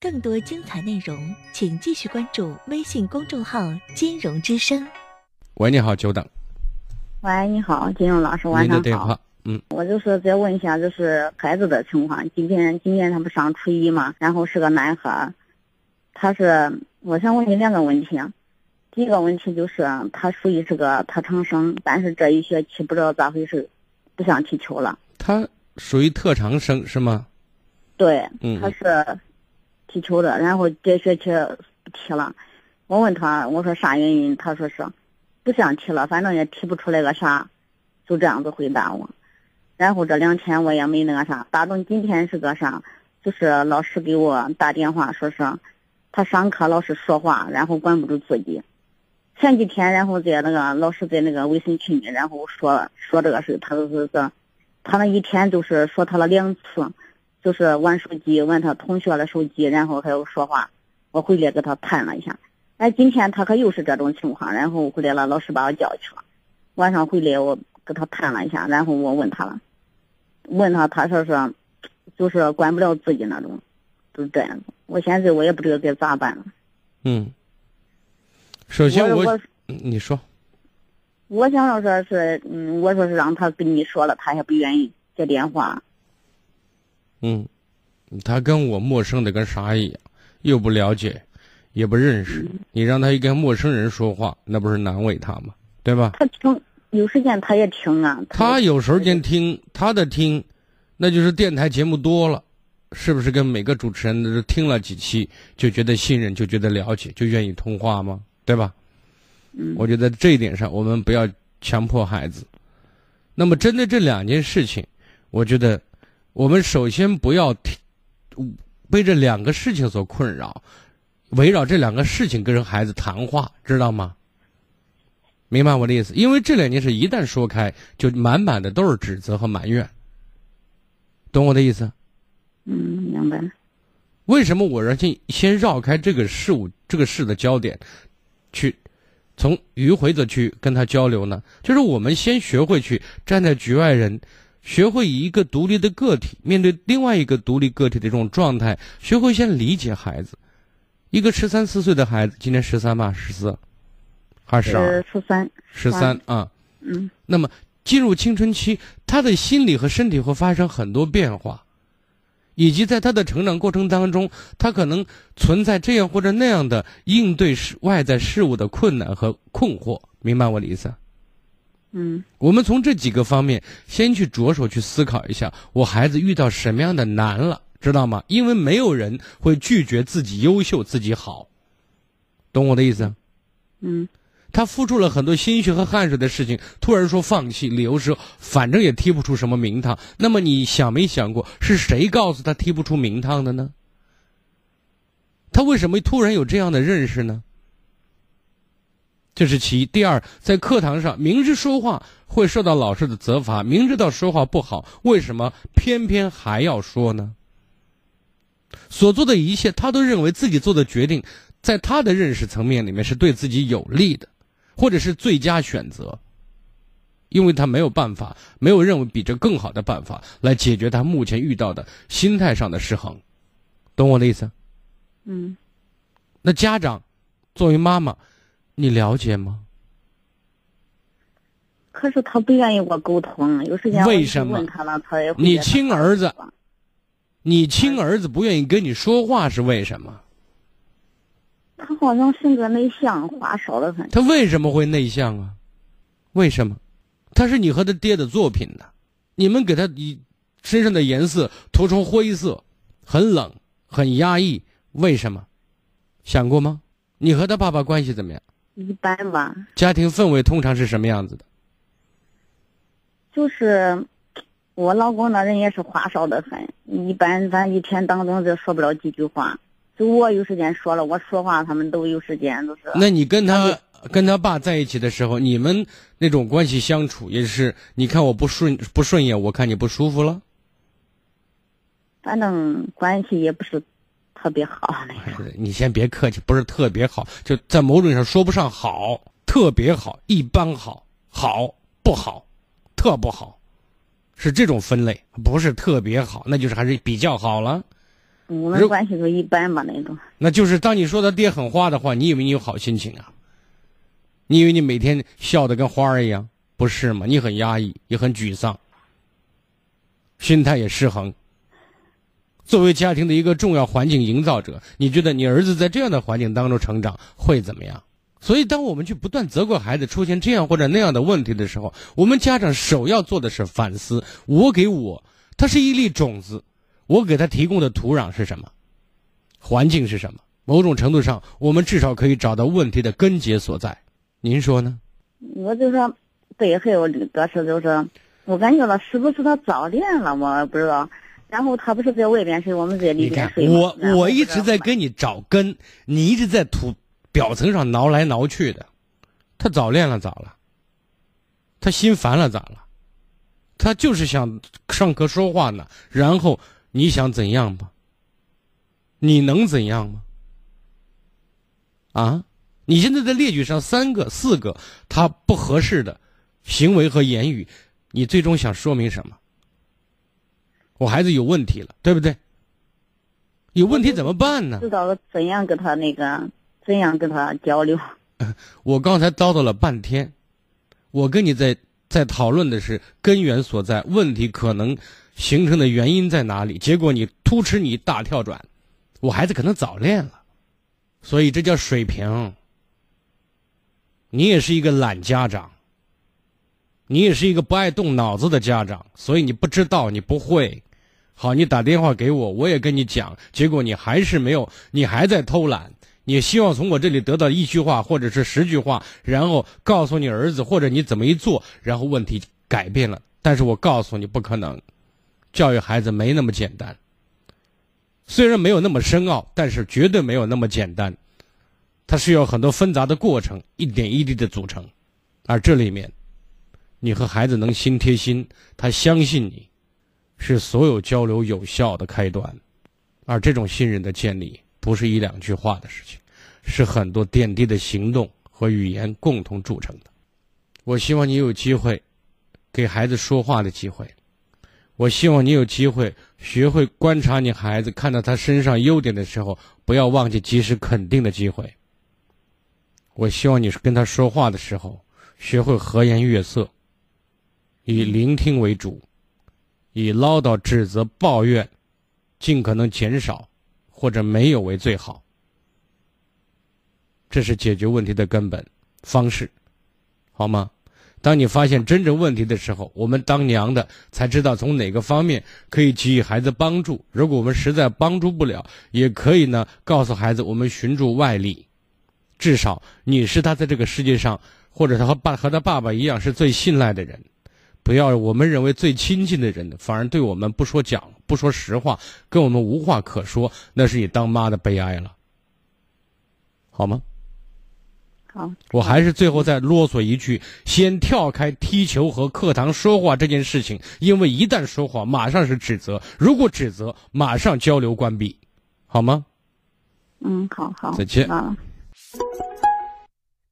更多精彩内容，请继续关注微信公众号“金融之声”。喂，你好，久等。喂，你好，金融老师，晚上好。您的电话，嗯，我就是再问一下，就是孩子的情况。今天今天他不上初一嘛，然后是个男孩，他是我想问你两个问题。第一个问题就是他属于是个特长生，但是这一学期不知道咋回事，不想踢球了。他属于特长生是吗？对，嗯他是踢球的，然后这学期不踢了。我问他，我说啥原因？他说是不想踢了，反正也踢不出来个啥，就这样子回答我。然后这两天我也没那个啥，打中今天是个啥，就是老师给我打电话说是他上课老是说话，然后管不住自己。前几天，然后在那个老师在那个微信群里，然后说说这个事，他就是说，他那一天就是说他了两次。就是玩手机，玩他同学的手机，然后还有说话。我回来给他谈了一下，哎，今天他可又是这种情况，然后回来了，老师把我叫去了。晚上回来我给他谈了一下，然后我问他了，问他，他说是，就是管不了自己那种，就是这样子。我现在我也不知道该咋办了。嗯。首先我你说，我想要说是，嗯，我说是让他跟你说了，他也不愿意接电话。嗯，他跟我陌生的跟啥一样，又不了解，也不认识。你让他一跟陌生人说话，那不是难为他吗？对吧？他听有时间他也听啊。他有时间听，他的听，那就是电台节目多了，是不是？跟每个主持人都听了几期，就觉得信任，就觉得了解，就愿意通话吗？对吧？嗯。我觉得这一点上，我们不要强迫孩子。那么，针对这两件事情，我觉得我们首先不要听被这两个事情所困扰，围绕这两个事情跟孩子谈话，知道吗？明白我的意思？因为这两件事一旦说开，就满满的都是指责和埋怨，懂我的意思？嗯，明白。为什么我让先先绕开这个事物、这个事的焦点，去从迂回的去跟他交流呢？就是我们先学会去站在局外人，学会以一个独立的个体面对另外一个独立个体的这种状态，学会先理解孩子。一个十三四岁的孩子，今年十三吧，十四，还是十二？十三。十三啊。嗯。那么进入青春期，他的心理和身体会发生很多变化。以及在他的成长过程当中，他可能存在这样或者那样的应对事外在事物的困难和困惑，明白我的意思？嗯，我们从这几个方面先去着手去思考一下，我孩子遇到什么样的难了，知道吗？因为没有人会拒绝自己优秀、自己好，懂我的意思？嗯。他付出了很多心血和汗水的事情，突然说放弃，理由是反正也踢不出什么名堂。那么你想没想过，是谁告诉他踢不出名堂的呢？他为什么突然有这样的认识呢？这是其一。第二，在课堂上明知说话会受到老师的责罚，明知道说话不好，为什么偏偏还要说呢？所做的一切，他都认为自己做的决定，在他的认识层面里面是对自己有利的。或者是最佳选择，因为他没有办法，没有认为比这更好的办法来解决他目前遇到的心态上的失衡，懂我的意思？嗯。那家长作为妈妈，你了解吗？可是他不愿意我沟通，有时间为什么问他了，他也你亲儿子，你亲儿子不愿意跟你说话是为什么？他好像性格内向，话少的很。他为什么会内向啊？为什么？他是你和他爹的作品呢？你们给他以身上的颜色涂成灰色，很冷，很压抑。为什么？想过吗？你和他爸爸关系怎么样？一般吧。家庭氛围通常是什么样子的？就是我老公那人也是话少的很，一般咱一天当中就说不了几句话。就我有时间说了，我说话他们都有时间，都是。那你跟他跟他爸在一起的时候，你们那种关系相处也是？你看我不顺不顺眼，我看你不舒服了。反正关系也不是特别好那种。你先别客气，不是特别好，就在某种意义上说不上好，特别好，一般好，好不好，特不好，是这种分类，不是特别好，那就是还是比较好了。我们关系都一般吧那种。那就是当你说他爹狠话的话，你以为你有好心情啊？你以为你每天笑得跟花儿一样？不是吗？你很压抑，也很沮丧，心态也失衡。作为家庭的一个重要环境营造者，你觉得你儿子在这样的环境当中成长会怎么样？所以，当我们去不断责怪孩子出现这样或者那样的问题的时候，我们家长首要做的是反思：我给我，他是一粒种子，我给他提供的土壤是什么？环境是什么？某种程度上，我们至少可以找到问题的根结所在。您说呢？我就说。对，还有这个是，就是我感觉到是不是他早恋了，我不知道。然后他不是在外边睡，我们在里边睡。我我一直在跟你找根，你一直在土表层上挠来挠去的。他早恋了咋了？他心烦了咋了？他就是想上课说话呢。然后你想怎样吧？你能怎样吗？啊？你现在在列举上三个、四个他不合适的。行为和言语，你最终想说明什么？我孩子有问题了，对不对？有问题怎么办呢？知道怎样跟他那个，怎样跟他交流？我刚才叨叨了半天，我跟你在在讨论的是根源所在，问题可能形成的原因在哪里？结果你突吃你大跳转，我孩子可能早恋了，所以这叫水平。你也是一个懒家长。你也是一个不爱动脑子的家长，所以你不知道，你不会。好，你打电话给我，我也跟你讲，结果你还是没有，你还在偷懒。你希望从我这里得到一句话或者是十句话，然后告诉你儿子，或者你怎么一做，然后问题改变了。但是我告诉你，不可能。教育孩子没那么简单。虽然没有那么深奥，但是绝对没有那么简单。它需要很多纷杂的过程，一点一滴的组成，而这里面。你和孩子能心贴心，他相信你，是所有交流有效的开端。而这种信任的建立，不是一两句话的事情，是很多点滴的行动和语言共同铸成的。我希望你有机会给孩子说话的机会，我希望你有机会学会观察你孩子，看到他身上优点的时候，不要忘记及时肯定的机会。我希望你是跟他说话的时候，学会和颜悦色。以聆听为主，以唠叨、指责、抱怨尽可能减少或者没有为最好。这是解决问题的根本方式，好吗？当你发现真正问题的时候，我们当娘的才知道从哪个方面可以给予孩子帮助。如果我们实在帮助不了，也可以呢告诉孩子，我们寻助外力。至少你是他在这个世界上，或者他和爸和他爸爸一样是最信赖的人。不要我们认为最亲近的人，反而对我们不说讲，不说实话，跟我们无话可说，那是你当妈的悲哀了，好吗？好，我还是最后再啰嗦一句：先跳开踢球和课堂说话这件事情，因为一旦说话，马上是指责；如果指责，马上交流关闭，好吗？嗯，好好，再见啊。